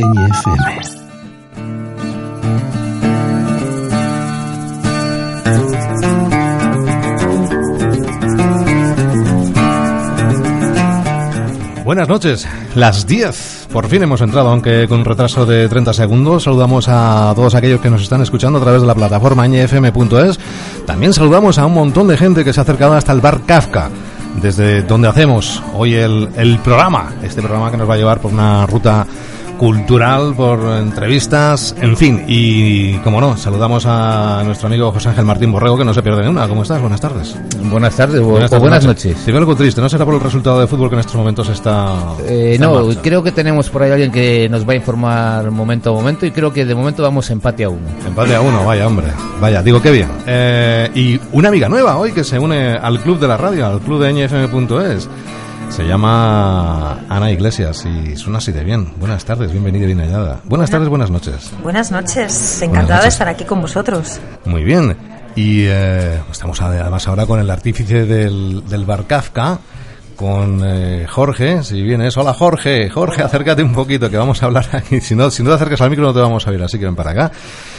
NFM. Buenas noches, las 10. Por fin hemos entrado, aunque con un retraso de 30 segundos. Saludamos a todos aquellos que nos están escuchando a través de la plataforma ñfm.es. También saludamos a un montón de gente que se ha acercado hasta el bar Kafka, desde donde hacemos hoy el, el programa. Este programa que nos va a llevar por una ruta cultural, por entrevistas, en fin. Y como no, saludamos a nuestro amigo José Ángel Martín Borrego, que no se pierde ni una. ¿Cómo estás? Buenas tardes. Buenas tardes, bu- Buenas o buenas noches. noches. Si veo algo triste, ¿no será por el resultado de fútbol que en estos momentos está. Eh, está no, creo que tenemos por ahí alguien que nos va a informar momento a momento y creo que de momento vamos empate a uno. Empate a uno, vaya hombre. Vaya, digo qué bien. Eh, y una amiga nueva hoy que se une al club de la radio, al club de ñfm.es. Se llama Ana Iglesias y suena así de bien. Buenas tardes, bienvenida y bien hallada. Buenas tardes, buenas noches. Buenas noches, encantada de estar aquí con vosotros. Muy bien. Y eh, estamos además ahora con el artífice del, del bar Kafka, con eh, Jorge, si vienes. Hola Jorge, Jorge, acércate un poquito que vamos a hablar aquí. Si no, si no te acercas al micro no te vamos a oír, así que ven para acá.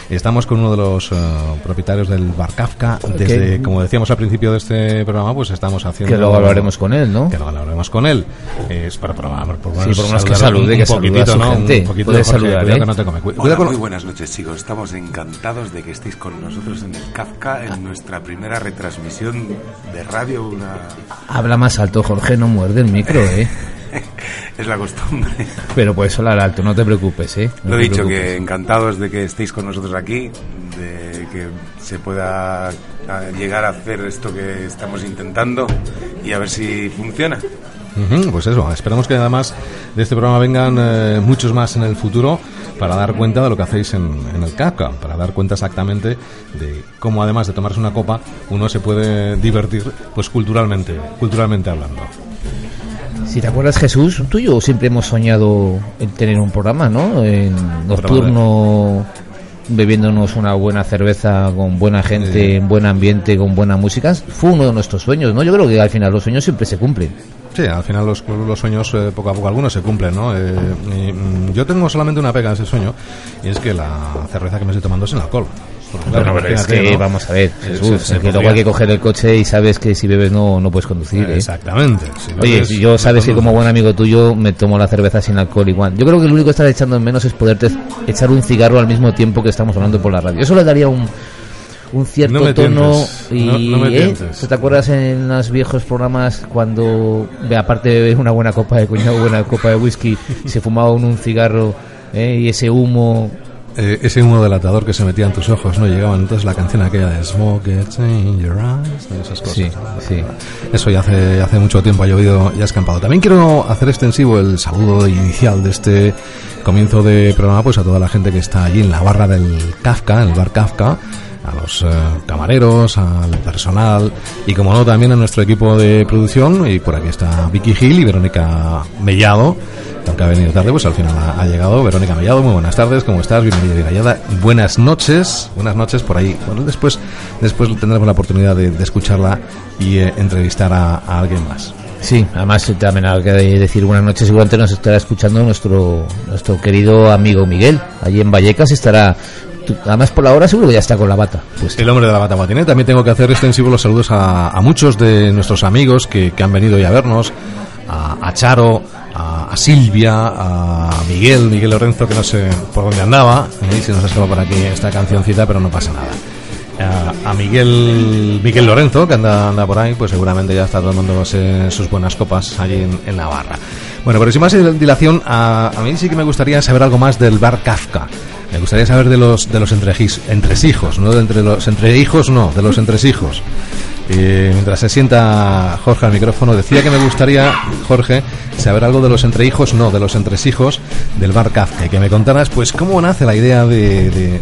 Estamos con uno de los eh, propietarios del bar Kafka. Desde, como decíamos al principio de este programa, pues estamos haciendo... Que luego hablaremos con él, ¿no? Que luego hablaremos con él. Es para, para, por, por, Sí, por menos que salude, un que poquitito, su ¿no? gente. Un poquito, Jorge, saludar, cuidado ¿eh? que no te come. Hola, cuidado con- muy buenas noches chicos, estamos encantados de que estéis con nosotros en el Kafka, en nuestra primera retransmisión de radio, una... Habla más alto, Jorge, no muerde el micro, ¿eh? es la costumbre. Pero puedes hablar alto, no te preocupes, ¿eh? No Lo he dicho, preocupes. que encantados de que estéis con nosotros aquí, de que se pueda llegar a hacer esto que estamos intentando y a ver si funciona. Ujú, Pues eso, esperamos que además de este programa vengan eh, muchos más en el futuro para dar cuenta de lo que hacéis en, en el Kafka, para dar cuenta exactamente de cómo además de tomarse una copa uno se puede divertir pues culturalmente, culturalmente hablando. Si te acuerdas, Jesús, tú y yo siempre hemos soñado en tener un programa, ¿no? En nocturno, bebiéndonos una buena cerveza con buena gente, Sí. en buen ambiente, con buena música. Fue uno de nuestros sueños, ¿no? Yo creo que al final los sueños siempre se cumplen. Sí, al final los, los sueños eh, poco a poco algunos se cumplen, ¿no? Eh, y, mm, yo tengo solamente una pega a ese sueño y es que la cerveza que me estoy tomando es sin alcohol. Claro, pero es que ¿no? vamos a ver, Jesús, se- se que luego hay que coger el coche y sabes que si bebes no, no puedes conducir, ¿eh? Exactamente. Si Oye, si yo sabes que como buen amigo tuyo me tomo la cerveza sin alcohol igual. Yo creo que lo único que estás echando en menos es poderte echar un cigarro al mismo tiempo que estamos hablando por la radio. Eso le daría un, un cierto No tono tientes, y no- no me ¿eh? tientes. ¿Tú ¿Te acuerdas en los viejos programas cuando aparte de beber una buena copa de cuñado, buena copa de whisky, se fumaba uno un cigarro ¿eh? y ese humo Eh, ese humo delatador que se metía en tus ojos, ¿no? Llegaban entonces la canción aquella de Smoke Gets in Your Eyes, de esas cosas. Sí, sí. Eso ya hace, hace mucho tiempo ha llovido y ha escampado. También quiero hacer extensivo el saludo inicial de este comienzo de programa pues a toda la gente que está allí en la barra del Kafka, en el bar Kafka, a los eh, camareros, al personal y como no también a nuestro equipo de producción y por aquí está Vicky Gil y Verónica Mellado que aunque ha venido tarde pues al final ha, ha llegado Verónica Mellado muy buenas tardes ¿cómo estás? bienvenida bien hallada buenas noches buenas noches por ahí bueno después después tendremos la oportunidad de, de escucharla y eh, entrevistar a, a alguien más Sí, además también hay que decir buenas noches. Seguramente nos estará escuchando nuestro nuestro querido amigo Miguel. Allí en Vallecas estará. Además, por la hora seguro que ya está con la bata. El hombre de la bata guatiné. También tengo que hacer extensivos los saludos a, muchos de nuestros amigos que, han venido ya a vernos. A, Charo, a, Silvia, a Miguel, Miguel Lorenzo, que no sé por dónde andaba. ¿eh? Se nos ha escapado por aquí esta cancioncita, pero no pasa nada. A, Miguel Miguel Lorenzo, que anda, por ahí, pues seguramente ya está tomándose sus buenas copas allí en, en la barra. Bueno, pero sin más dilación, a, a mí sí que me gustaría saber algo más del bar Kafka. Me gustaría saber de los de los entrejis- entresijos, no de entre los entre hijos, no, de los entresijos. Eh, mientras se sienta Jorge al micrófono, decía que me gustaría, Jorge, saber algo de los entrehijos, no, de los entresijos del bar Kafka. Y que me contaras, pues, cómo nace la idea de, de- de-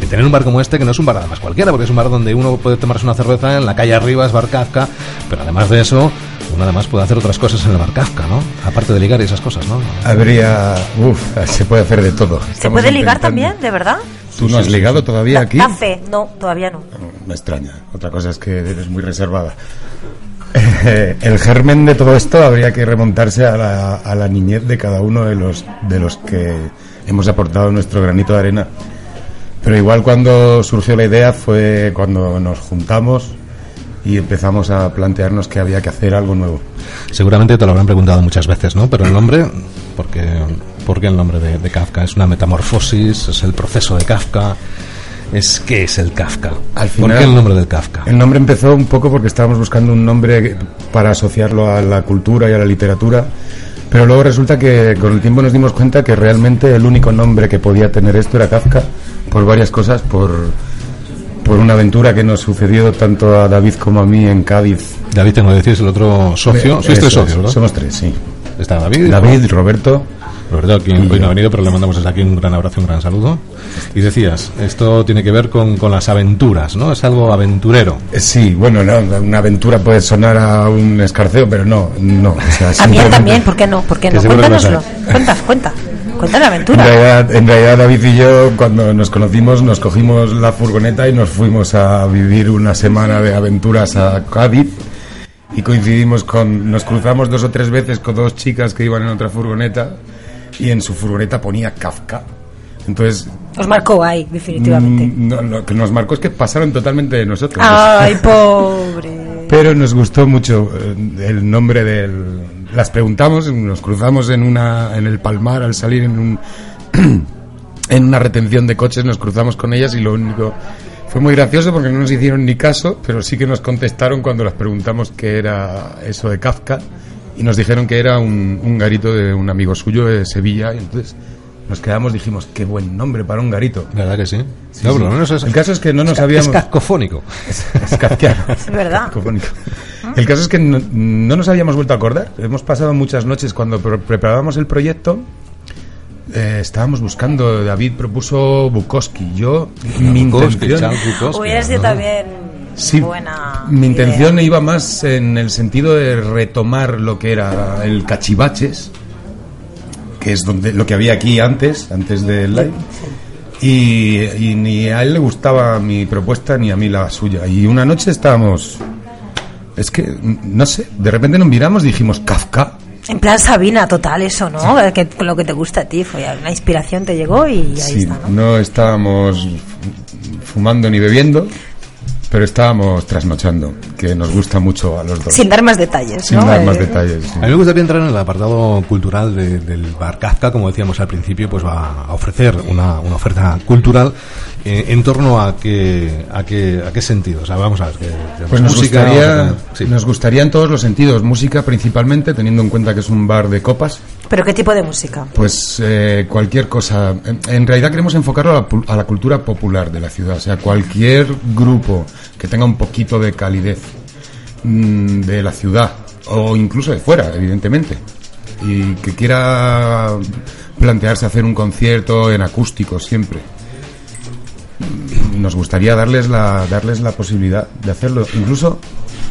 de tener un bar como este, que no es un bar además cualquiera, porque es un bar donde uno puede tomarse una cerveza en la calle arriba, es bar Kafka, pero además de eso, uno además puede hacer otras cosas en el bar Kafka, ¿no? Aparte de ligar y esas cosas, ¿no? Habría. Uf, se puede hacer de todo. ¿Se Estamos puede ligar intentando- también, de verdad? ¿Tú no has ligado todavía Da- aquí? da fe. No, todavía no. Me extraña. Otra cosa es que eres muy reservada. El germen de todo esto habría que remontarse a la, a la niñez de cada uno de los de los que hemos aportado nuestro granito de arena. Pero igual cuando surgió la idea fue cuando nos juntamos y empezamos a plantearnos que había que hacer algo nuevo. Seguramente te lo habrán preguntado muchas veces, ¿no? Pero el nombre, ¿por qué, por qué el nombre de, de Kafka? ¿Es una metamorfosis? ¿Es el proceso de Kafka? ¿Es qué es el Kafka? Al ¿Por final- qué el nombre del Kafka? El nombre empezó un poco porque estábamos buscando un nombre para asociarlo a la cultura y a la literatura, pero luego resulta que con el tiempo nos dimos cuenta que realmente el único nombre que podía tener esto era Kafka, por varias cosas, por, por una aventura que nos sucedió tanto a David como a mí en Cádiz. David, tengo que decir, es el otro socio. Eh, Sois tres socios, ¿verdad? Somos tres, sí. Está David. David, Roberto. Roberto, que hoy no ha venido, pero le mandamos desde aquí un gran abrazo, un gran saludo. Y decías, esto tiene que ver con, con las aventuras, ¿no? Es algo aventurero. Eh, Sí, bueno, no, una aventura puede sonar a un escarceo, pero no, no. o sea, También, también, ¿por qué no? ¿Por qué no? Cuéntanoslo. Cuenta, cuenta. Cuenta la En aventura. realidad, en realidad, David y yo, cuando nos conocimos, nos cogimos la furgoneta y nos fuimos a vivir una semana de aventuras a Cádiz. Y coincidimos con. Nos cruzamos dos o tres veces con dos chicas que iban en otra furgoneta. Y en su furgoneta ponía Kafka. Entonces, Os marcó ahí, definitivamente. mm, no, lo que nos marcó es que pasaron totalmente de nosotros. Ay, pobre. Pero nos gustó mucho eh, el nombre del. Las preguntamos, nos cruzamos en una en el Palmar al salir en un en una retención de coches, nos cruzamos con ellas y lo único fue muy gracioso porque no nos hicieron ni caso, pero sí que nos contestaron cuando las preguntamos qué era eso de Kafka y nos dijeron que era un, garito de un amigo suyo de Sevilla y entonces nos quedamos dijimos qué buen nombre para un garito. ¿Verdad que sí? Sí, no, sí. por lo menos es, el caso es que no nos es habíamos es kafkiano. Es verdad. Cacofónico. El caso es que no, no nos habíamos vuelto a acordar. Hemos pasado muchas noches cuando pre- preparábamos el proyecto. eh, estábamos buscando. David propuso Bukowski. Yo, mi Bukowski, intención, Bukowski, Hubiera sido ¿no? también sí, buena. mi idea. intención iba más en el sentido de retomar lo que era el cachivaches, que es donde lo que había aquí antes, antes del live. Y, y ni a él le gustaba mi propuesta ni a mí la suya. Y una noche estábamos. Es que, no sé, de repente nos miramos y dijimos Kafka. En plan Sabina, total, eso, ¿no? Que lo que te gusta a ti fue una inspiración te llegó y ahí Sí, está, ¿no? no estábamos fumando ni bebiendo, pero estábamos trasnochando, que nos gusta mucho a los dos. Sin dar más detalles, Sin ¿no? dar más Eh, detalles. sí. A mí me gustaría entrar en el apartado cultural de- del bar Kafka, como decíamos al principio, pues va a ofrecer una, una oferta cultural eh, en torno a qué, a qué, a qué sentido. O sea, vamos a ver, que- Pues nos música, gustaría, sí. nos gustaría en todos los sentidos, música principalmente, teniendo en cuenta que es un bar de copas, ¿Pero qué tipo de música? pues eh, cualquier cosa. En, en realidad queremos enfocarlo a la, a la cultura popular de la ciudad, o sea, cualquier grupo que tenga un poquito de calidez mm, de la ciudad o incluso de fuera, evidentemente, y que quiera plantearse hacer un concierto en acústico siempre. Nos gustaría darles la, darles la posibilidad de hacerlo. Incluso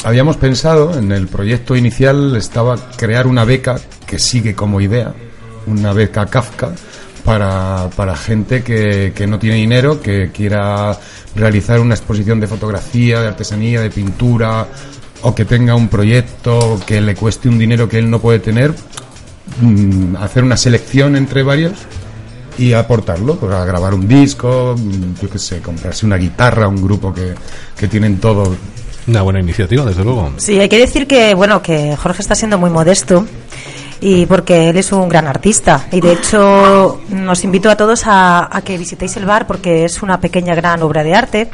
habíamos pensado en el proyecto inicial estaba crear una beca que sigue como idea, una beca Kafka para, para gente que, que no tiene dinero, que quiera realizar una exposición de fotografía, de artesanía, de pintura, o que tenga un proyecto que le cueste un dinero que él no puede tener, mm, hacer una selección entre varios y aportarlo para grabar un disco, mm, yo qué sé, comprarse una guitarra, un grupo que, que tienen todo. Una buena iniciativa, desde luego. Sí, hay que decir que, bueno, que Jorge está siendo muy modesto y porque él es un gran artista y de hecho nos invito a todos a, a que visitéis el bar porque es una pequeña gran obra de arte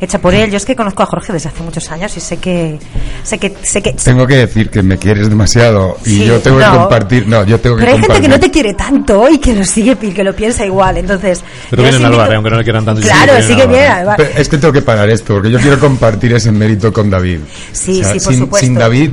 hecha por él. Yo es que conozco a Jorge desde hace muchos años y sé que sé que sé que Tengo que decir que me quieres demasiado y Sí, yo tengo que no. compartir, no, yo tengo que pero hay gente compartir. que no te quiere tanto y que lo sigue y que lo piensa igual. Entonces, Pero vienen al bar, eh, aunque no le quieran tanto. Claro, sí que vienen al bar. viene al bar. Pero es que tengo que parar esto, porque yo quiero compartir ese mérito con David. Sí, O sea, sí, por sin, supuesto. Sin David,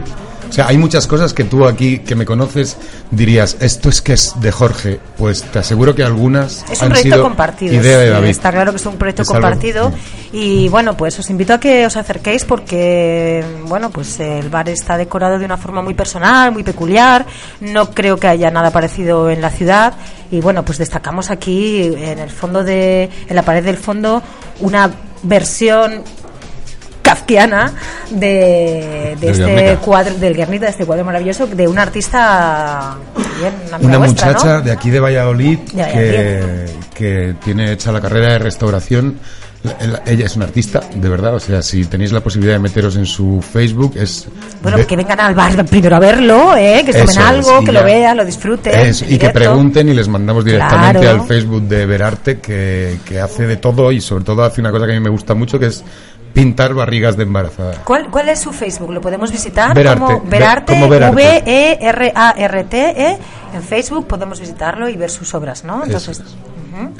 o sea, hay muchas cosas que tú aquí, que me conoces, dirías, esto es que es de Jorge. Pues te aseguro que algunas Es un han proyecto sido compartido. idea de David. Está claro que es un proyecto Es algo- compartido. Y bueno, pues os invito a que os acerquéis porque, bueno, pues el bar está decorado de una forma muy personal, muy peculiar. No creo que haya nada parecido en la ciudad. Y bueno, pues destacamos aquí en el fondo de, en la pared del fondo, una versión kafkiana de, de este cuadro, del Guernica, de este cuadro maravilloso, de un artista bien, una, muchacha de aquí de Valladolid, que, que tiene hecha la carrera de restauración ella es una artista, de verdad. O sea, si tenéis la posibilidad de meteros en su Facebook, es. Bueno, que vengan al bar primero a verlo, ¿eh? que tomen algo, que lo vean, lo disfruten. y que pregunten y les mandamos directamente al Facebook de Verarte, que, que hace de todo y sobre todo hace una cosa que a mí me gusta mucho, que es pintar barrigas de embarazada. ¿Cuál, ¿Cuál es su Facebook? ¿Lo podemos visitar? Verarte. Como Verarte, V-E-R-A-R-T-E. E. En Facebook podemos visitarlo y ver sus obras, ¿no? Entonces.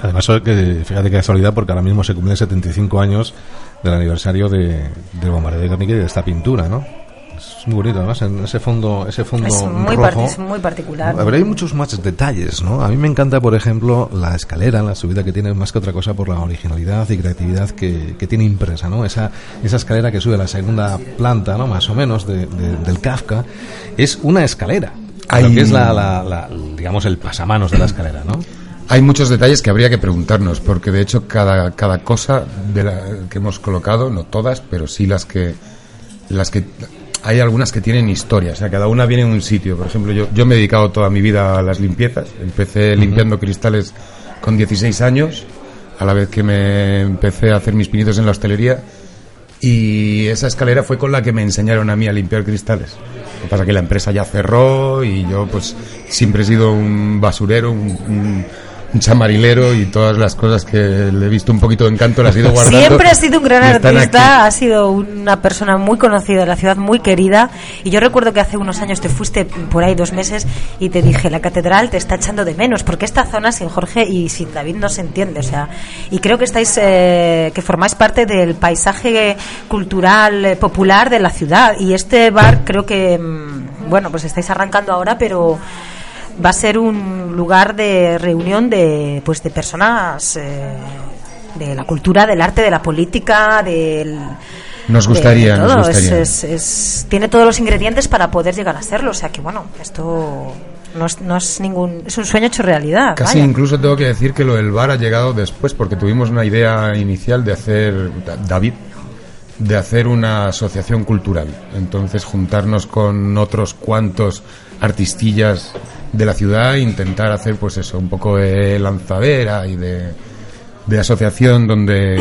Además, que, fíjate qué casualidad, porque ahora mismo se cumplen 75 años del aniversario de, del bombardeo de Guernica y de esta pintura, ¿no? Es muy bonito, además, en ese fondo, ese fondo es muy, rojo. muy particular. Hay muchos más detalles, ¿no? A mí me encanta, por ejemplo, la escalera, la subida que tiene más que otra cosa por la originalidad y creatividad que, que tiene impresa, ¿no? Esa, esa escalera que sube a la segunda planta, ¿no? Más o menos, de, del Kafka, es una escalera. Hay... que es la, la, digamos, el pasamanos de la escalera, ¿no? Hay muchos detalles que habría que preguntarnos, porque de hecho cada, cada cosa de la que hemos colocado, no todas, pero sí las que, las que hay algunas que tienen historia, o sea, cada una viene en un sitio. Por ejemplo, yo, yo me he dedicado toda mi vida a las limpiezas, empecé limpiando cristales con 16 años, a la vez que me empecé a hacer mis pinitos en la hostelería, y esa escalera fue con la que me enseñaron a mí a limpiar cristales. Lo que pasa es que la empresa ya cerró y yo pues siempre he sido un basurero, un un chamarilero y todas las cosas que le he visto un poquito de encanto las he ido guardando. Siempre ha sido un gran artista, ha sido una persona muy conocida de la ciudad, muy querida. Y yo recuerdo que hace unos años te fuiste por ahí dos meses y te dije, la catedral te está echando de menos, porque esta zona sin Jorge y sin David no se entiende. O sea, y creo que estáis, eh, que formáis parte del paisaje cultural eh, popular de la ciudad. Y este bar creo que, mm, bueno, pues estáis arrancando ahora, pero va a ser un lugar de reunión de pues de personas eh, de la cultura, del arte, de la política, del nos gustaría, nos gustaría. Es, tiene todos los ingredientes para poder llegar a hacerlo, o sea que bueno, esto no es, no es ningún es un sueño hecho realidad. Casi incluso tengo que decir que lo del bar ha llegado después porque tuvimos una idea inicial de hacer David de hacer una asociación cultural. Entonces juntarnos con otros cuantos artistillas de la ciudad e intentar hacer pues eso, un poco de lanzadera y de, de asociación donde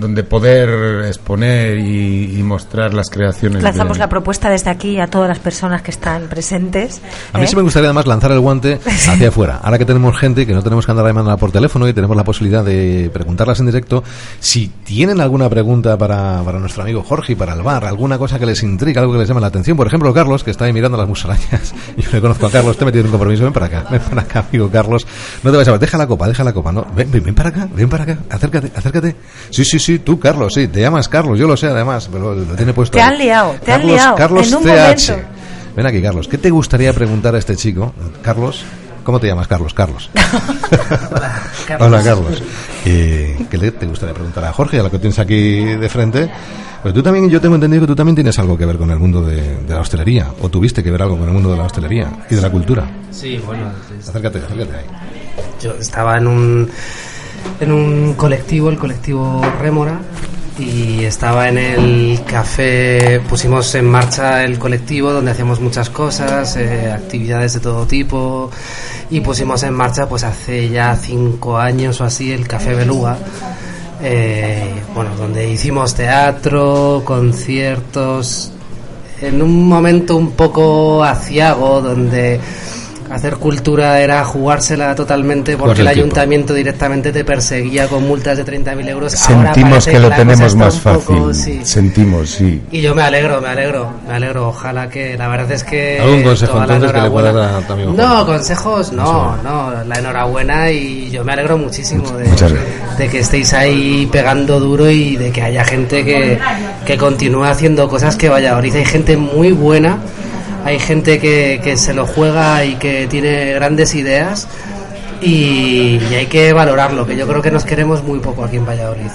donde poder exponer y, mostrar las creaciones. Lanzamos la propuesta desde aquí a todas las personas que están presentes. A mí ¿eh? sí me gustaría además lanzar el guante hacia afuera. Ahora que tenemos gente que no tenemos que andar llamando por teléfono y tenemos la posibilidad de preguntarlas en directo, si tienen alguna pregunta para, para nuestro amigo Jorge y para el bar, alguna cosa que les intriga, algo que les llame la atención, por ejemplo, Carlos, que está ahí mirando las musarañas. Yo le conozco a Carlos, te he metido en un compromiso, ven para acá, ven para acá, amigo Carlos. No te vayas a ver, deja la copa, deja la copa, no, ven, ven, ven para acá, ven para acá, acércate, acércate. Sí, sí, sí, tú, Carlos, sí, te llamas Carlos, yo lo sé además, pero lo tiene puesto. Te han liado, te Carlos, han liado. Carlos en un TH. Ven aquí, Carlos. ¿Qué te gustaría preguntar a este chico? Carlos, ¿cómo te llamas, Carlos? Carlos. Hola, Carlos. Hola, Carlos. Eh, ¿Qué le te gustaría preguntar a Jorge, a lo que tienes aquí de frente? Pues tú también, yo tengo entendido que tú también tienes algo que ver con el mundo de, de, la hostelería, o tuviste que ver algo con el mundo de la hostelería y de la cultura. Sí, bueno. Acércate, acércate ahí. Yo estaba en un, en un colectivo, el colectivo Rémora, y estaba en el café, pusimos en marcha el colectivo donde hacíamos muchas cosas, eh, actividades de todo tipo y pusimos en marcha pues hace ya cinco años o así el Café Beluga, eh, bueno, donde hicimos teatro, conciertos, en un momento un poco aciago donde hacer cultura era jugársela totalmente porque el ayuntamiento directamente te perseguía con multas de 30.000 euros. Sentimos que lo tenemos más fácil. Sentimos, sí. Y yo me alegro, me alegro, me alegro. Ojalá que la verdad es que. ¿Algún consejo entonces que le puedas dar a tu amigo? No, consejos no, no. La enhorabuena y yo me alegro muchísimo de, de, que estéis ahí pegando duro y de que haya gente que, que continúe haciendo cosas que vaya. Ahorita hay gente muy buena hay gente que, que se lo juega y que tiene grandes ideas y, hay que valorarlo, que yo creo que nos queremos muy poco aquí en Valladolid.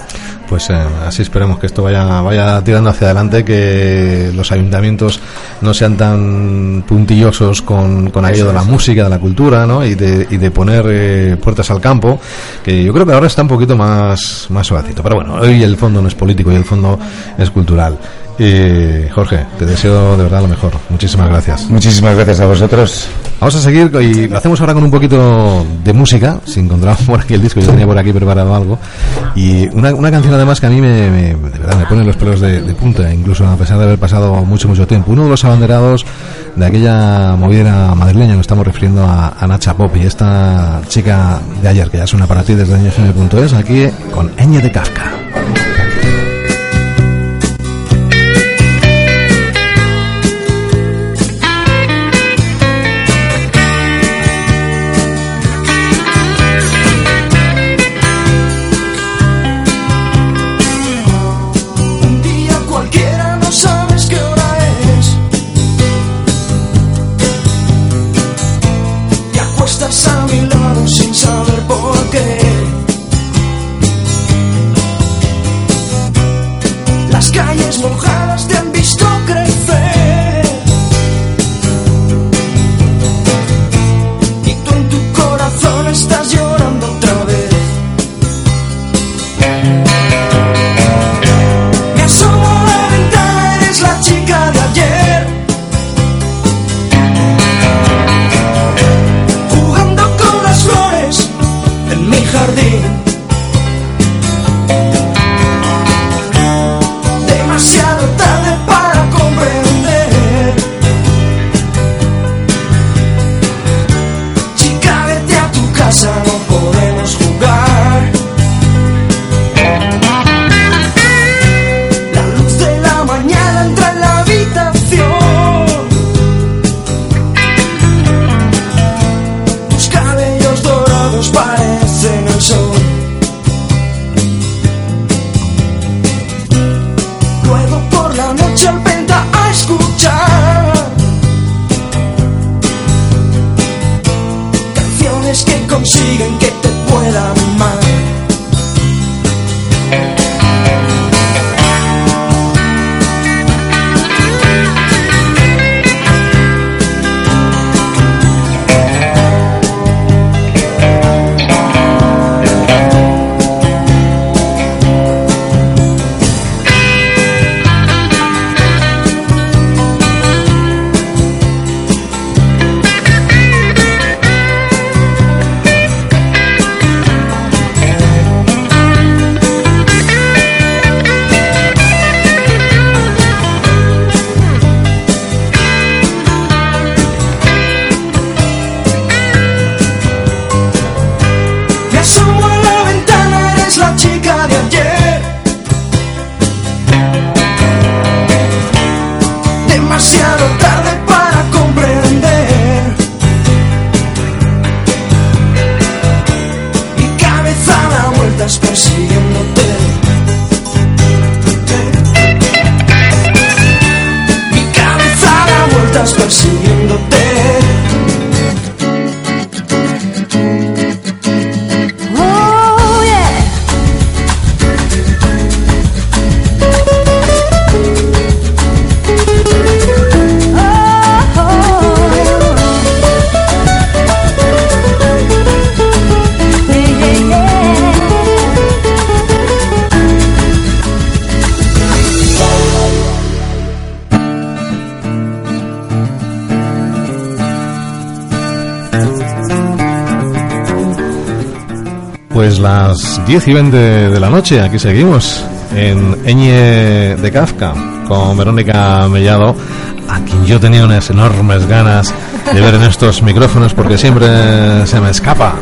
pues eh, así esperemos que esto vaya, vaya tirando hacia adelante, que los ayuntamientos no sean tan puntillosos con, con aquello de la música, de la cultura, ¿no? Y de, y de poner eh, puertas al campo, que yo creo que ahora está un poquito más, más suavecito. Pero bueno, hoy el fondo no es político y el fondo es cultural. Y Jorge, te deseo de verdad lo mejor. Muchísimas gracias. Muchísimas gracias a vosotros. Vamos a seguir y lo hacemos ahora con un poquito de música. Si encontramos por aquí el disco, yo tenía por aquí preparado algo. Y una, una canción además que a mí me, me- de verdad me pone los pelos de, de punta, incluso a pesar de haber pasado mucho, mucho tiempo. Uno de los abanderados de aquella movida madrileña, nos estamos refiriendo a, a Nacha Pop y esta chica de ayer, que ya suena para ti desde ñfm.es, aquí con Eñe de Kafka. Pues las 10 y 20 de la noche, aquí seguimos en Eñe de Kafka con Verónica Mellado, a quien yo tenía unas enormes ganas de ver en estos micrófonos porque siempre se me escapa.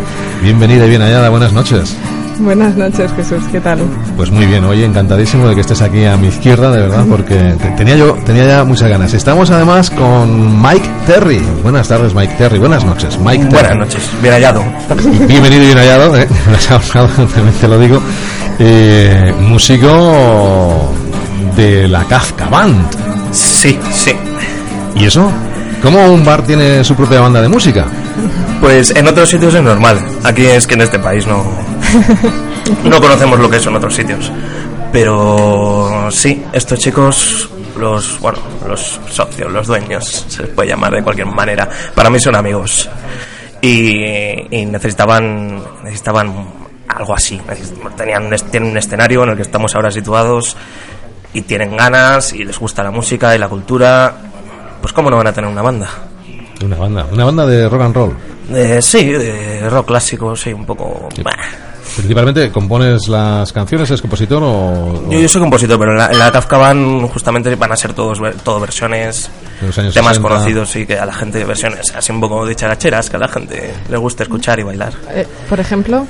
Bienvenida y bien hallada, buenas noches. Buenas noches, Jesús, ¿qué tal? Pues muy bien, oye, encantadísimo de que estés aquí a mi izquierda, de verdad, porque te- tenía yo tenía ya muchas ganas. Estamos además con Mike Terry. Buenas tardes, Mike Terry. Buenas noches, Mike Terry. Buenas noches, bien hallado. Bienvenido y bien hallado, ¿eh? Te lo digo. Eh, músico de la Kafka Band. Sí, sí. ¿Y eso? ¿Cómo un bar tiene su propia banda de música? Pues en otros sitios es normal. Aquí es que en este país no. No conocemos lo que es en otros sitios. Pero sí, estos chicos, los, bueno, los socios, los dueños, se les puede llamar de cualquier manera, para mí son amigos. Y, y necesitaban, necesitaban algo así. Tenían tienen un escenario en el que estamos ahora situados y tienen ganas y les gusta la música y la cultura. Pues cómo no van a tener una banda. Una banda, una banda de rock and roll. Eh, sí, de rock clásico, sí, un poco... bah. Principalmente, ¿compones las canciones? ¿Es compositor o...? Yo, yo soy compositor, pero en la, en la Kafka van justamente van a ser todos ver- todo versiones, De los años temas 60. conocidos y que a la gente versiones así un poco de characheras que a la gente le gusta escuchar y bailar. Eh, por ejemplo,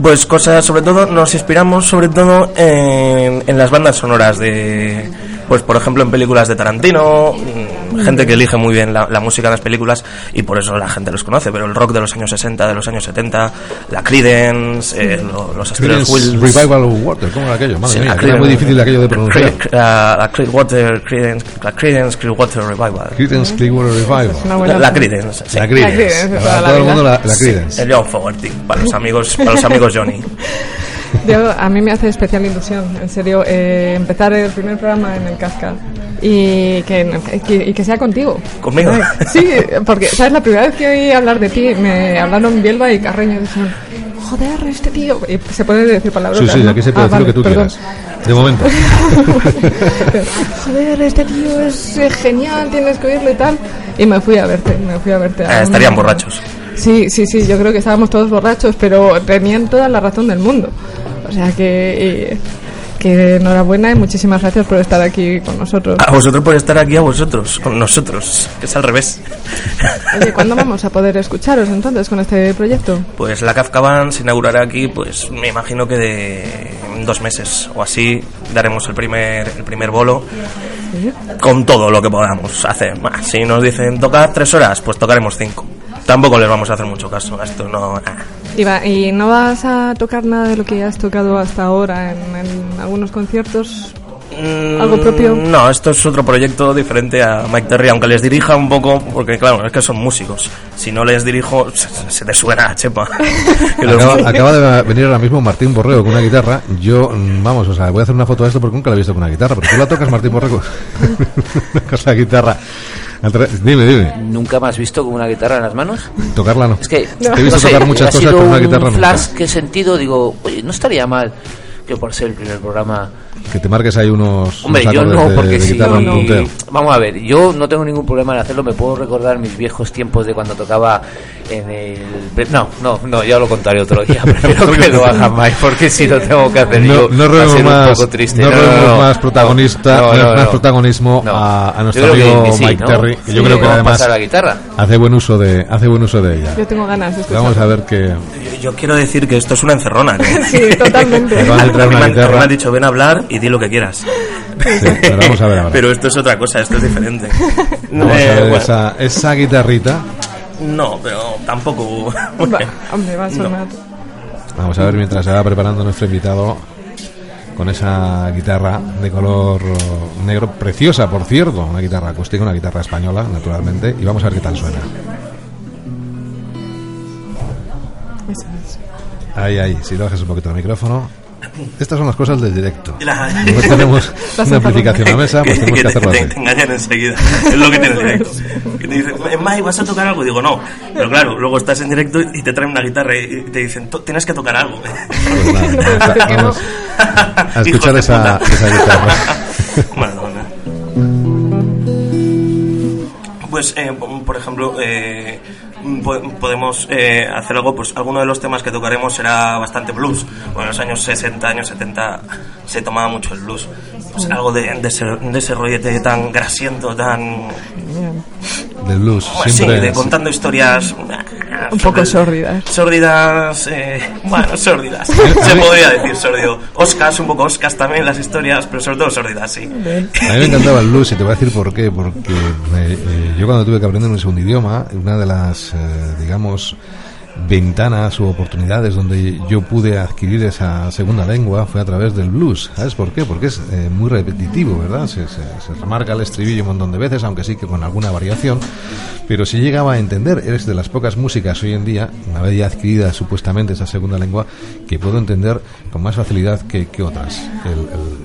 Pues cosas, sobre todo, nos inspiramos sobre todo en, en las bandas sonoras de, pues por ejemplo en películas de Tarantino, mm, gente que elige muy bien la, la música de las películas y por eso la gente los conoce, pero el rock de los años 60, de los años 70, la Creedence, eh, lo- los Creedence Wheels, Revival of Water, ¿cómo era aquello? Madre Sí, mía, la que era muy Creedence- difícil aquello de pronunciar. Cre- La, la Creedwater, Creedence, la Creedence Clearwater Revival. Creedence Clearwater Revival. La, la Creedence, sí. La La Creedence. Creedence, de Para la todo el mundo la, la Sí, Creedence. el John Fogerty, para los amigos, para los amigos Johnny. Yo, a mí me hace especial ilusión, en serio, eh, empezar el primer programa en el Casca y que, que- y que sea contigo. ¿Conmigo? Sí, porque, ¿sabes? La primera vez que oí hablar de ti, me hablaron Bielba y Carreño y dijeron, joder, este tío. Y se puede decir palabras. Sí, sí, aquí se puede decir lo que tú quieras. De momento. joder, este tío es eh, genial, tienes que oírlo y tal. Y me fui a verte, me fui a verte. a Eh, un- estarían borrachos. Sí, sí, sí, yo creo que estábamos todos borrachos, pero tenían toda la razón del mundo. O sea que, que enhorabuena y muchísimas gracias por estar aquí con nosotros. A vosotros por estar aquí, a vosotros, con nosotros, es al revés. Oye, ¿cuándo vamos a poder escucharos entonces con este proyecto? Pues la Kafka Band se inaugurará aquí, pues me imagino que de dos meses o así daremos el primer, el primer bolo con todo lo que podamos hacer. Si nos dicen tocar tres horas, pues tocaremos cinco. Tampoco les vamos a hacer mucho caso a esto, no. ah. Y, va- ¿Y no vas a tocar nada de lo que has tocado hasta ahora en, en algunos conciertos? ¿Algo propio? Mm, No, esto es otro proyecto diferente a Mike Terry, aunque les dirija un poco, porque claro, es que son músicos. Si no les dirijo, se, se te suena a chepa. Acaba de venir ahora mismo Martín Borrego con una guitarra. Yo, mm, vamos, o sea, voy a hacer una foto de esto porque nunca la he visto con una guitarra. Pero tú la tocas, Martín Borrego, con la guitarra. Dime, dime. ¿Nunca me has visto con una guitarra en las manos? Tocarla no. Es que Te he visto no sé, tocar muchas ha cosas, sido pero una un guitarra nunca. flash que he sentido, digo, oye, no estaría mal que por ser el primer programa Que te marques ahí unos. Hombre, unos yo no, de- porque de si en punteo. Vamos a ver, yo no tengo ningún problema en hacerlo, me puedo recordar mis viejos tiempos de cuando tocaba en el... No, no, no, ya lo contaré otro día, prefiero que lo haga Mike, porque si lo tengo que hacer No, yo no va a robemos ser más, un poco triste. no No, no, no. más protagonista, No, no, más no. protagonismo No. a, a nuestro Yo creo que- amigo que sí, Mike ¿no? Terry, que yo Sí, creo que además la guitarra. hace buen uso de hace buen uso de ella. Yo tengo ganas de escuchar. Vamos a ver que Yo, yo quiero decir que esto es una encerrona. que- Sí, totalmente. Me han dicho, ven a hablar y di lo que quieras. Sí, pero vamos a ver ahora. Pero esto es otra cosa, esto es diferente. Vamos Eh, a ver bueno, esa, esa guitarrita. No, pero tampoco. Va, hombre, va a sonar. Vamos a ver mientras se va preparando nuestro invitado con esa guitarra de color negro, preciosa por cierto, una guitarra acústica, una guitarra española, naturalmente, y vamos a ver qué tal suena. Ahí, ahí, si lo bajas un poquito el micrófono. Estas son las cosas del directo. No tenemos una amplificación a mesa, pues tenemos que te, hacerlo te- así. te engañan enseguida. Es lo que tiene el directo. Que te dicen, "Eh, Mai, ¿vas a tocar algo? Y digo, no. Pero claro, luego estás en directo y te traen una guitarra y te dicen, "To- tienes que tocar algo. Pues nada, vamos a escuchar esa, esa guitarra. Bueno, Pues, eh, por ejemplo, eh, po- podemos eh, hacer algo, pues alguno de los temas que tocaremos será bastante blues. Bueno, en los años 60, años 70 se tomaba mucho el blues. Pues algo de, de, ese, de ese rollete tan grasiento, tan... Del blues, sí, siempre. de contando historias... Un poco sórdidas. Sórdidas, eh, bueno, sórdidas. Se podría decir sórdido. Oscars, un poco Oscars también las historias, pero sobre todo sórdidas, sí. A mí me encantaba el blues y te voy a decir por qué. Porque eh, eh, yo cuando tuve que aprender un segundo idioma, una de las, eh, digamos, ventanas u oportunidades donde yo pude adquirir esa segunda lengua fue a través del blues. ¿Sabes por qué? Porque es eh, muy repetitivo, ¿verdad? Se, se- se remarca el estribillo un montón de veces, aunque sí que con alguna variación. Pero si llegaba a entender, eres de las pocas músicas hoy en día, una vez ya adquirida supuestamente esa segunda lengua, que puedo entender con más facilidad que, que otras el, el-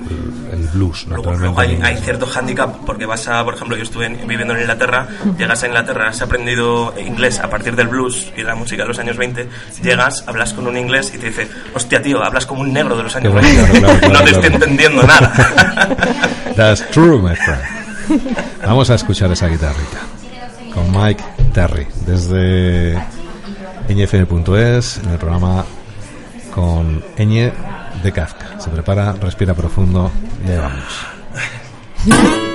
el- blues. Luego, naturalmente. luego hay, hay cierto hándicap porque vas a, por ejemplo, yo estuve en- viviendo en Inglaterra, llegas a Inglaterra, has aprendido inglés a partir del blues y la música de los años 20, llegas, hablas con un inglés y te dice, hostia tío, hablas como un negro de los años Qué bueno, 20, claro, claro, no te estoy entendiendo nada. That's true, my friend. Vamos a escuchar esa guitarrita con Mike Terry desde ñfm.es en el programa con ñ de Kafka. Se prepara, respira profundo y vamos.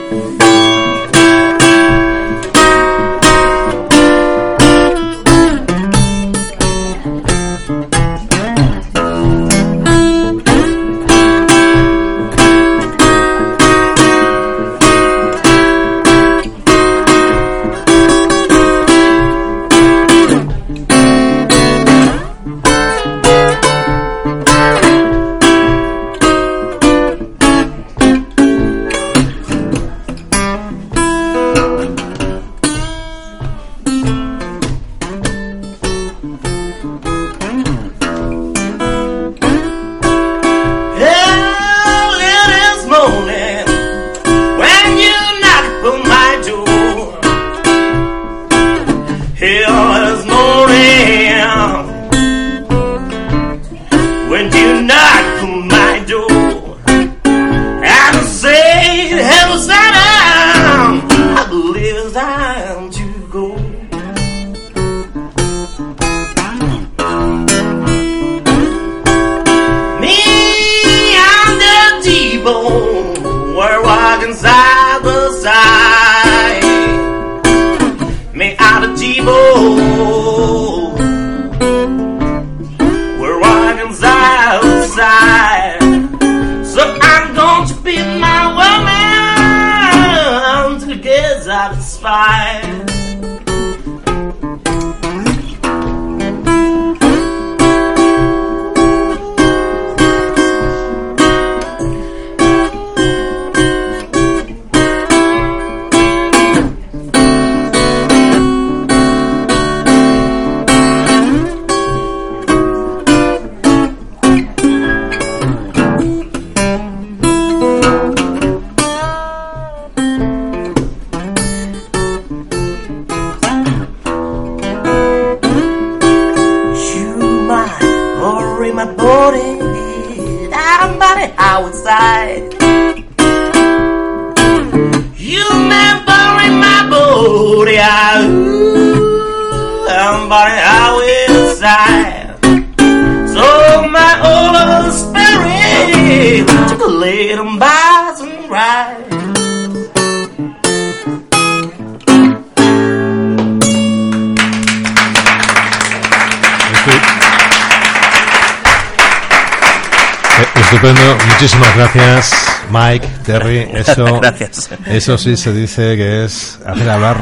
Mike, Terry. Eso, Gracias. eso sí se dice que es hacer hablar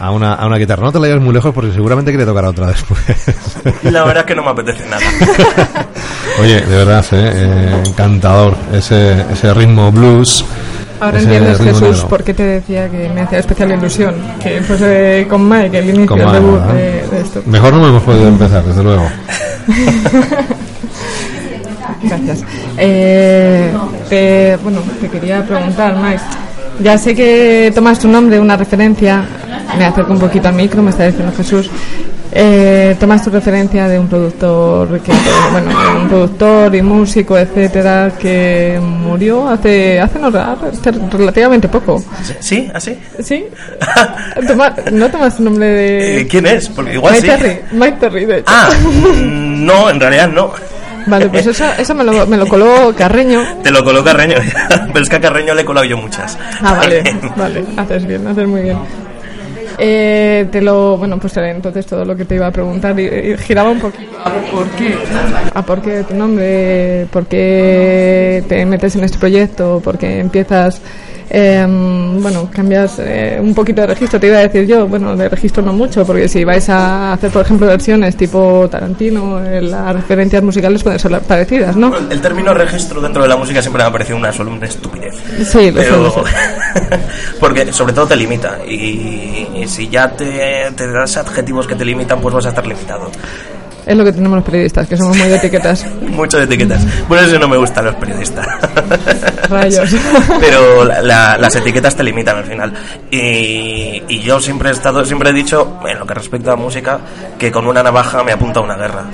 a una, a una guitarra. No te la lleves muy lejos porque seguramente quiere tocar otra después. La verdad es que no me apetece nada. Oye, de verdad, eh, eh, encantador ese, ese ritmo blues. Ahora entiendes, Jesús, negro. por qué te decía que me hacía especial ilusión que fuese con Mike el inicio Con el Mike, debut de, de esto. Mejor no hemos podido empezar, desde luego. Gracias. Eh, te, bueno, te quería preguntar, Mike. Ya sé que tomas tu nombre, una referencia. Me acerco un poquito al micro, me está diciendo Jesús. Eh, tomas tu referencia de un productor que bueno un productor y músico etcétera que murió hace hace no, hace relativamente poco ¿Sí? ¿Así? sí Toma- no tomas tu nombre de Eh, ¿Quién es? Porque igual Mike sí. Terry Mike Terry de hecho Ah, mm, no, en realidad no. Vale pues eso eso me lo, me lo coló Carreño Te lo coloco a Carreño, pero es que a Carreño le he colado yo muchas. Ah, vale, vale, haces bien, haces muy bien. Eh, te lo, bueno, pues entonces todo lo que te iba a preguntar y, y giraba un poquito. A ver, ¿por qué? ¿A por qué tu nombre? ¿Por qué te metes en este proyecto? ¿Por qué empiezas eh, bueno, cambias eh, un poquito de registro, te iba a decir yo, bueno, de registro no mucho, porque si vais a hacer, por ejemplo, versiones tipo Tarantino, eh, las referencias musicales pueden ser parecidas, ¿no? El término registro dentro de la música siempre me ha parecido una solo una estupidez. Sí, lo sé, Pero, lo sé. porque sobre todo te limita y, y si ya te, te das adjetivos que te limitan, pues vas a estar limitado. Es lo que tenemos los periodistas, que somos muy de etiquetas. Mucho de etiquetas. Por eso no me gustan los periodistas. Rayos. Pero la- la- las etiquetas te limitan al final. Y, y yo siempre he estado, siempre he dicho, en lo que respecta a música, que con una navaja me apunta a una guerra.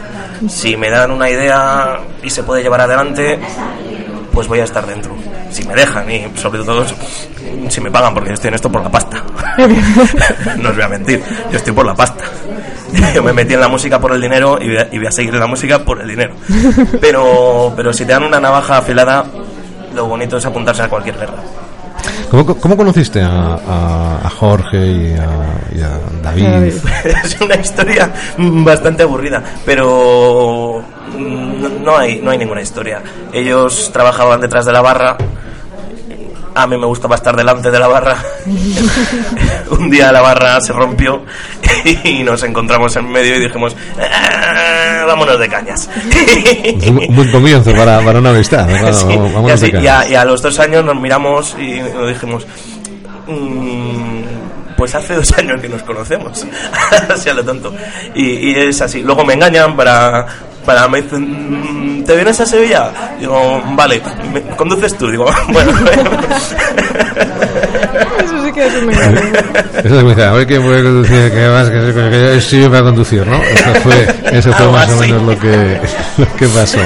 Si me dan una idea y se puede llevar adelante, pues voy a estar dentro. Si me dejan y sobre todo si me pagan, porque yo estoy en esto por la pasta. no os voy a mentir, yo estoy por la pasta. Yo me metí en la música por el dinero y voy a, y voy a seguir en la música por el dinero. Pero, pero si te dan una navaja afilada, lo bonito es apuntarse a cualquier guerra. ¿Cómo, cómo conociste a, a- a Jorge y a, y a David? es una historia bastante aburrida, pero mm, no hay, no hay ninguna historia. Ellos trabajaban detrás de la barra. A mí me gustaba estar delante de la barra. Un día la barra se rompió y nos encontramos en medio y dijimos, "Ah, vámonos de cañas. Un buen comienzo para, para una amistad. y, vámonos así- de y a, cañas. y a los dos años nos miramos y nos dijimos, "Mm, pues hace dos años que nos conocemos, así a lo tonto. Y, y es así. Luego me engañan para... Para, me dicen, "Mm, ¿te vienes a Sevilla? Digo, vale, ¿me conduces tú? Digo, bueno, Eso sí que es un engaño. Eso es muy claro. A ver quién puede conducir, que además que, que, que sí para conducir, ¿no? Eso fue, eso fue más o así. menos lo que, lo que pasó.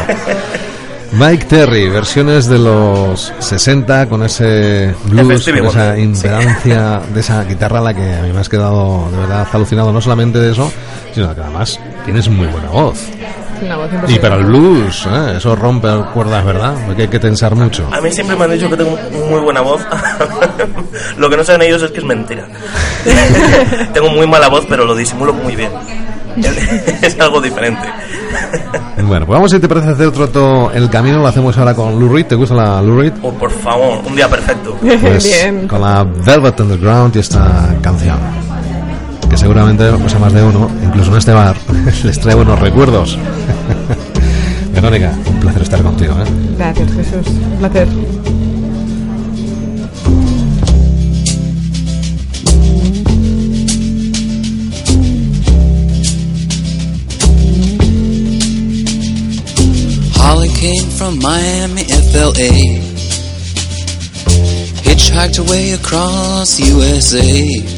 Mike Terry, versiones de los 60 con ese blues, con esa Wonder, imperancia de esa guitarra a la que a mí me has quedado de verdad alucinado, no solamente de eso, sino que además tienes muy buena voz. Una voz Y para el blues, ¿eh? eso rompe cuerdas, ¿verdad? Porque hay que tensar mucho. a mí siempre me han dicho que tengo muy buena voz. lo que no saben ellos es que es mentira. tengo muy mala voz, pero lo disimulo muy bien. es algo diferente. Bueno, pues vamos, si te parece hacer otro to- el camino, lo hacemos ahora con Lou Reed. ¿Te gusta la Lou Reed? Oh, por favor, un día perfecto. Pues Bien. con la Velvet Underground y esta canción. Que seguramente, pues a más de uno, incluso en este bar, les trae buenos recuerdos. Verónica, un placer estar contigo. ¿eh? Gracias, Jesús. Un placer. Holly came from Miami, FLA. Hitchhiked away across USA.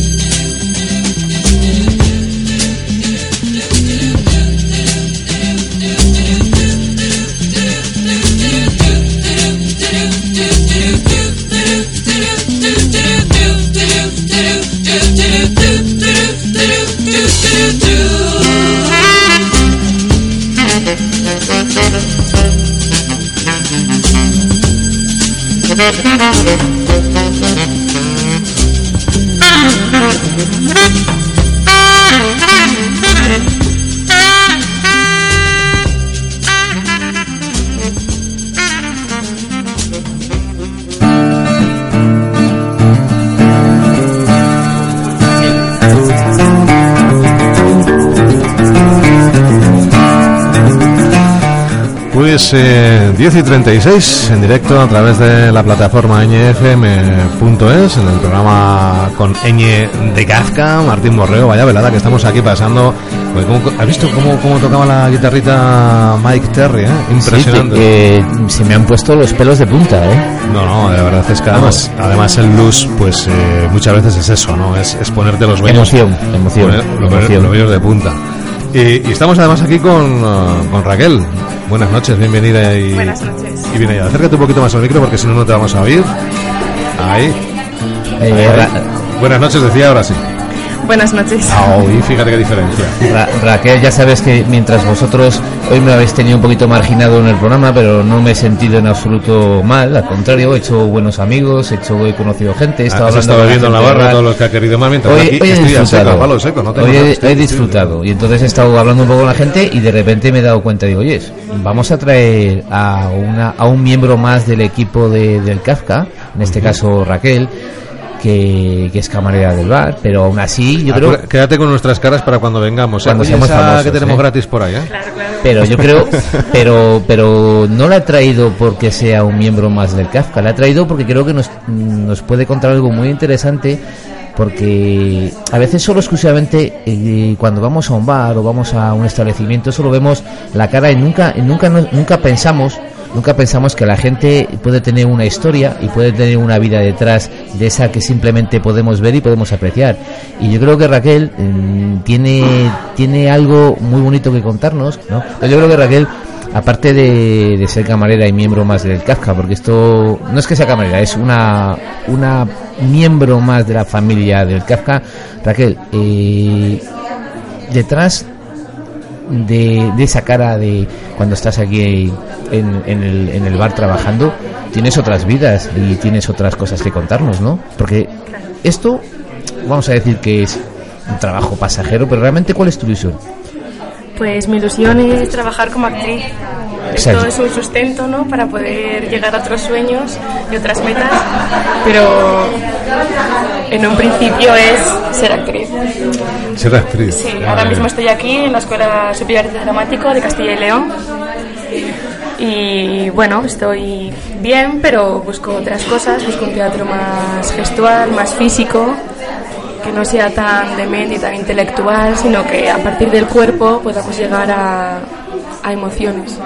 Thank you. Pues eh, 10 y 36 en directo a través de la plataforma ñfm.es en el programa con Ñ de Kafka, Martín Borreo, vaya velada que estamos aquí pasando. Oye, ¿cómo- ¿Has visto cómo, cómo tocaba la guitarrita Mike Terry? eh? Impresionante. Sí, que- que se me han puesto los pelos de punta, ¿eh? No, no, de verdad es que además, además el blues, pues eh, muchas veces es eso, ¿no? Es, es ponerte los vellos. Emoción, emoción, poner los, emoción. los vellos de punta. Y, y estamos además aquí con, uh, con Raquel. Buenas noches, bienvenida y. Buenas noches. Y viene ya, acércate un poquito más al micro porque si no, no te vamos a oír. Ahí. Eh, Buenas noches, decía ahora sí. Buenas noches. Y fíjate qué diferencia. Ra- Raquel, ya sabes que mientras vosotros hoy me habéis tenido un poquito marginado en el programa, pero no me he sentido en absoluto mal, al contrario, he hecho buenos amigos, he, hecho, he conocido gente, he estado Has hablando estado en la barra bar. todos los que ha querido más mientras Hoy, aquí hoy he seco, disfrutado, palo seco, no hoy he, he disfrutado y entonces he estado hablando un poco con la gente y de repente me he dado cuenta, digo, oye, vamos a traer a, una, a un miembro más del equipo de, del Kafka, en este caso Raquel, que, que es camarera del bar, pero aún así yo creo... Quédate con nuestras caras para cuando vengamos. ¿eh? Cuando seamos esa famosos, que tenemos ¿eh? gratis por ahí, ¿eh? Pero yo creo, pero, pero no la he traído porque sea un miembro más del Kafka, la he traído porque creo que nos, nos puede contar algo muy interesante, porque a veces solo exclusivamente eh, cuando vamos a un bar o vamos a un establecimiento solo vemos la cara y nunca, y nunca, nunca pensamos Nunca pensamos que la gente puede tener una historia y puede tener una vida detrás de esa que simplemente podemos ver y podemos apreciar. Y yo creo que Raquel mm, tiene, tiene algo muy bonito que contarnos, ¿no? Yo creo que Raquel, aparte de, ser camarera y miembro más del Kafka, porque esto no es que sea camarera, es una, una miembro más de la familia del Kafka, Raquel, eh, detrás de, de esa cara de cuando estás aquí en, en el, en el bar trabajando, tienes otras vidas y tienes otras cosas que contarnos, ¿no? Porque esto, vamos a decir que es un trabajo pasajero, pero realmente ¿cuál es tu ilusión? Pues mi ilusión es trabajar como actriz. Exacto. Esto es un sustento, ¿no? Para poder llegar a otros sueños y otras metas. Pero en un principio es ser actriz. Ser actriz. Sí, Madre ahora mismo estoy aquí en la Escuela Superior de Dramático de Castilla y León. Y bueno, estoy bien, pero busco otras cosas. Busco un teatro más gestual, más físico, que no sea tan de mente y tan intelectual, sino que a partir del cuerpo podamos llegar a, a emociones.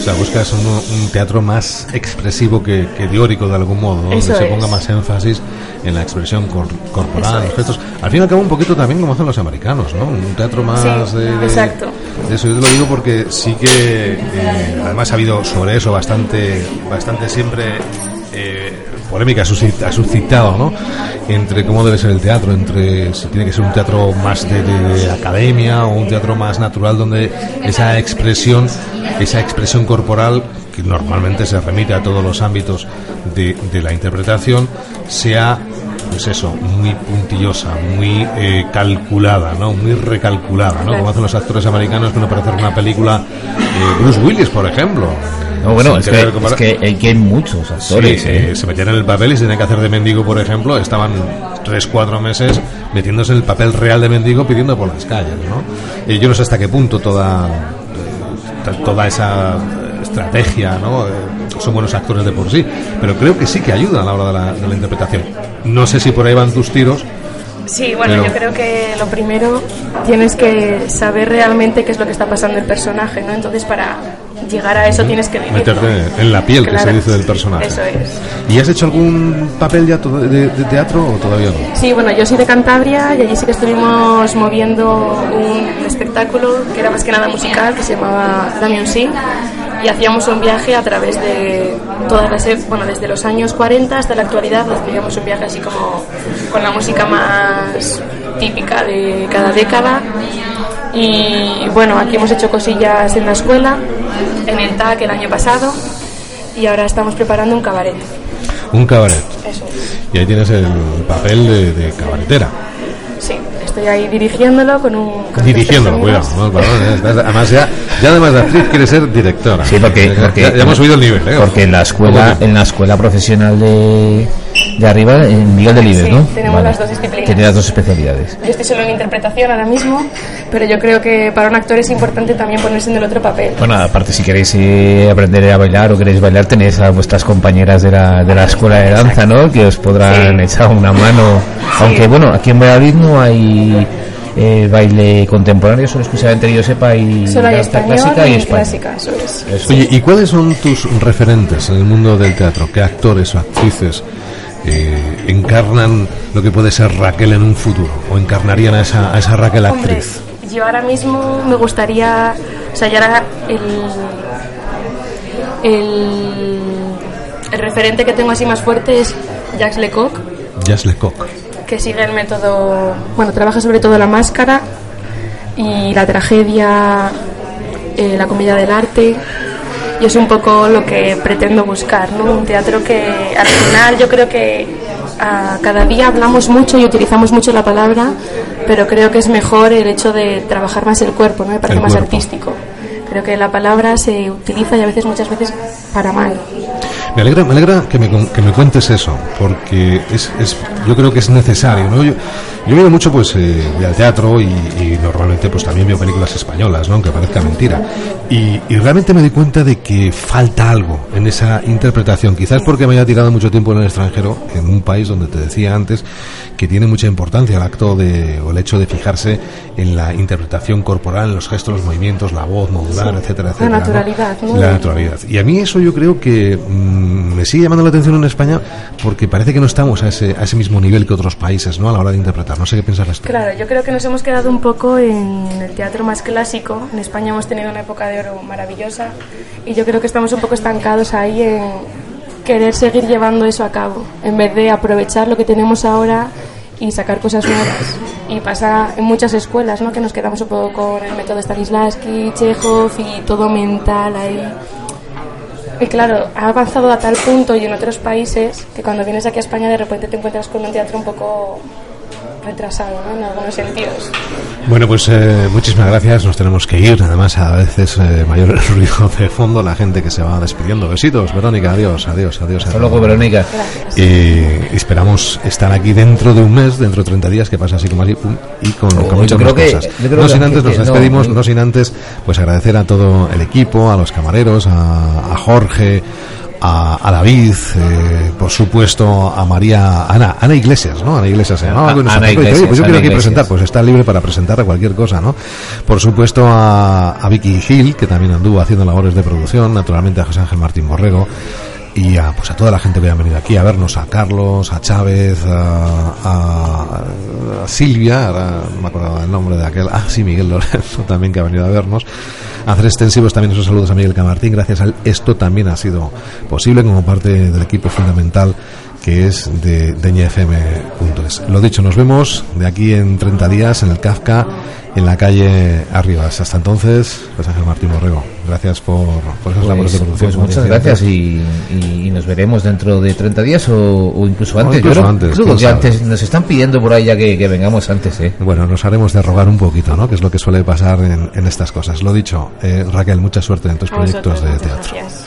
O sea, buscas un, un teatro más expresivo que, que teórico de algún modo, donde se es. ponga más énfasis en la expresión cor- corporal, Eso los es. gestos. Al fin y al cabo, un poquito también como hacen los americanos, ¿no? Un teatro más Sí, de, de- exacto. de eso. Yo te lo digo porque sí que, eh, además, ha habido sobre eso bastante, bastante siempre. eh, polémica ha suscit- ha suscitado, ¿no? Entre cómo debe ser el teatro, entre si tiene que ser un teatro más de, de- de academia o un teatro más natural donde esa expresión, esa expresión corporal que normalmente se remite a todos los ámbitos de, de la interpretación sea pues eso, muy puntillosa, muy eh, calculada, ¿no? Muy recalculada, ¿no? Como hacen los actores americanos que para hacer una película, eh, Bruce Willis, por ejemplo. No, bueno, es que, es hay, que hay muchos actores. Sí, ¿eh? se metían en el papel y se tenían que hacer de mendigo, por ejemplo, estaban tres, cuatro meses metiéndose en el papel real de mendigo pidiendo por las calles, ¿no? Y yo no sé hasta qué punto toda, eh, toda esa estrategia, ¿no? Eh, son buenos actores de por sí, pero creo que sí que ayuda a la hora de la, de la interpretación. No sé si por ahí van tus tiros. Sí, bueno, Pero- yo creo que lo primero tienes que saber realmente qué es lo que está pasando el personaje, ¿no? Entonces para llegar a eso tienes que vivirlo. Meterte en la piel, que se dice del personaje. Eso es. ¿Y has hecho algún papel ya de, de teatro o todavía no? Sí, bueno, yo soy de Cantabria y allí sí que estuvimos moviendo un espectáculo que era más que nada musical, que se llamaba un sí, y hacíamos un viaje a través de todas las, bueno, desde los años 40 hasta la actualidad, hacíamos un viaje así como con la música más típica de cada década. Y bueno, aquí hemos hecho cosillas en la escuela, en el TAC el año pasado, y ahora estamos preparando un cabaret. Un cabaret. Eso es. Y ahí tienes el papel de, de cabaretera. Sí, estoy ahí dirigiéndolo con un... con Dirigiéndolo, cuidado. ¿no? Además, ya, ya además de actriz quiere ser directora. Sí, porque, Ya- porque- ya, ya hemos subido el nivel, ¿eh? Porque en la escuela, en la escuela profesional de, de arriba, en Miguel Delibes, Sí, ¿no? tenemos las dos disciplinas. Tiene las dos especialidades. Yo estoy solo en interpretación ahora mismo, pero yo creo que para un actor es importante también ponerse en el otro papel. Bueno, aparte si queréis eh, aprender a bailar o queréis bailar, tenéis a vuestras compañeras de la, de la escuela de danza, ¿no? Que os podrán echar una mano. Aunque bueno, aquí en Valladolid no hay eh, baile contemporáneo, solo exclusivamente que yo sepa y Solo hay danza español clásica y y español. clásica, eso es. Oye, ¿y cuáles son tus referentes en el mundo del teatro? ¿Qué actores o actrices eh, encarnan lo que puede ser Raquel en un futuro? ¿O encarnarían a esa, a esa Raquel Hombre, actriz? yo ahora mismo me gustaría, o sea, ya ahora el, el, el referente que tengo así más fuerte es Jacques Lecoq, Jazz Lecoq. Que sigue el método, bueno, trabaja sobre todo la máscara y la tragedia, eh, la comedia del arte. Y es un poco lo que pretendo buscar, ¿no? Un teatro que al final yo creo que ah, cada día hablamos mucho y utilizamos mucho la palabra, pero creo que es mejor el hecho de trabajar más el cuerpo, ¿no? Me parece El más cuerpo. artístico. Creo que la palabra se utiliza y a veces, muchas veces, para mal. Me alegra, me alegra que me, que me cuentes eso, porque es, es, yo creo que es necesario. ¿no? Yo, yo veo mucho, pues, eh, voy al teatro y, y normalmente, pues, también veo películas españolas, ¿no? aunque parezca mentira. Y, y realmente me doy cuenta de que falta algo en esa interpretación. Quizás porque me haya tirado mucho tiempo en el extranjero, en un país donde te decía antes que tiene mucha importancia el acto de, o el hecho de fijarse en la interpretación corporal, en los gestos, los movimientos, la voz modular, Sí. etcétera, La etcétera. ¿no? naturalidad, ¿no? La naturalidad. Y a mí eso yo creo que mm, me sigue llamando la atención en España porque parece que no estamos a ese, a ese mismo nivel que otros países, ¿no? A la hora de interpretar. No sé qué piensas esto. Claro, yo creo que nos hemos quedado un poco en el teatro más clásico. En España hemos tenido una época de oro maravillosa y yo creo que estamos un poco estancados ahí en querer seguir llevando eso a cabo, en vez de aprovechar lo que tenemos ahora y sacar cosas nuevas. Y pasa en muchas escuelas, ¿no? Que nos quedamos un poco con el método Stanislavski, Chekhov y todo mental ahí. Y claro, ha avanzado a tal punto y en otros países que cuando vienes aquí a España de repente te encuentras con un teatro un poco retrasado, ¿no? En algunos sentidos. Bueno, pues eh, muchísimas gracias. Nos tenemos que ir. Además, a veces eh, mayor el ruido de fondo, la gente que se va despidiendo. Besitos, Verónica. Adiós, adiós, adiós. Hasta luego, Verónica. Eh, esperamos estar aquí dentro de un mes, dentro de 30 días, que pasa así como así, pum, y con, muchas más que- cosas. No sin antes nos despedimos, no. no sin antes pues agradecer a todo el equipo, a los camareros, a, a Jorge, a, a David, eh, por supuesto a María, Ana, Ana Iglesias, ¿no? Ana Iglesias se llamaba. A- Bueno, Ana se acercó y dice, "Oye, pues yo quiero aquí Iglesias. presentar, pues está libre para presentar a cualquier cosa, ¿no? Por supuesto a, a Vicky Gil, que también anduvo haciendo labores de producción, naturalmente a José Ángel Martín Borrego y a, pues a toda la gente que ha venido aquí a vernos, a Carlos, a Chávez, a, Silvia, ahora no me acordaba el nombre de aquel, ah sí, Miguel Lorenzo también que ha venido a vernos, a hacer extensivos también esos saludos a Miguel Camartín, gracias a él esto también ha sido posible como parte del equipo fundamental que es de deñefm.es. Lo dicho, nos vemos de aquí en 30 días en el Kafka, en la calle Arribas. Hasta entonces, pues Ángel Martín Borrego, gracias por, por esas labores de Pues, producción. pues muchas gracias y, y nos veremos dentro de 30 días o, o incluso antes. incluso Yo creo- antes, creo que antes nos están pidiendo por ahí ya que, que vengamos antes, ¿eh? Bueno, nos haremos de rogar un poquito, ¿no? Que es lo que suele pasar en, en estas cosas. Lo dicho, eh, Raquel, mucha suerte en tus A proyectos vosotros, de teatro. gracias.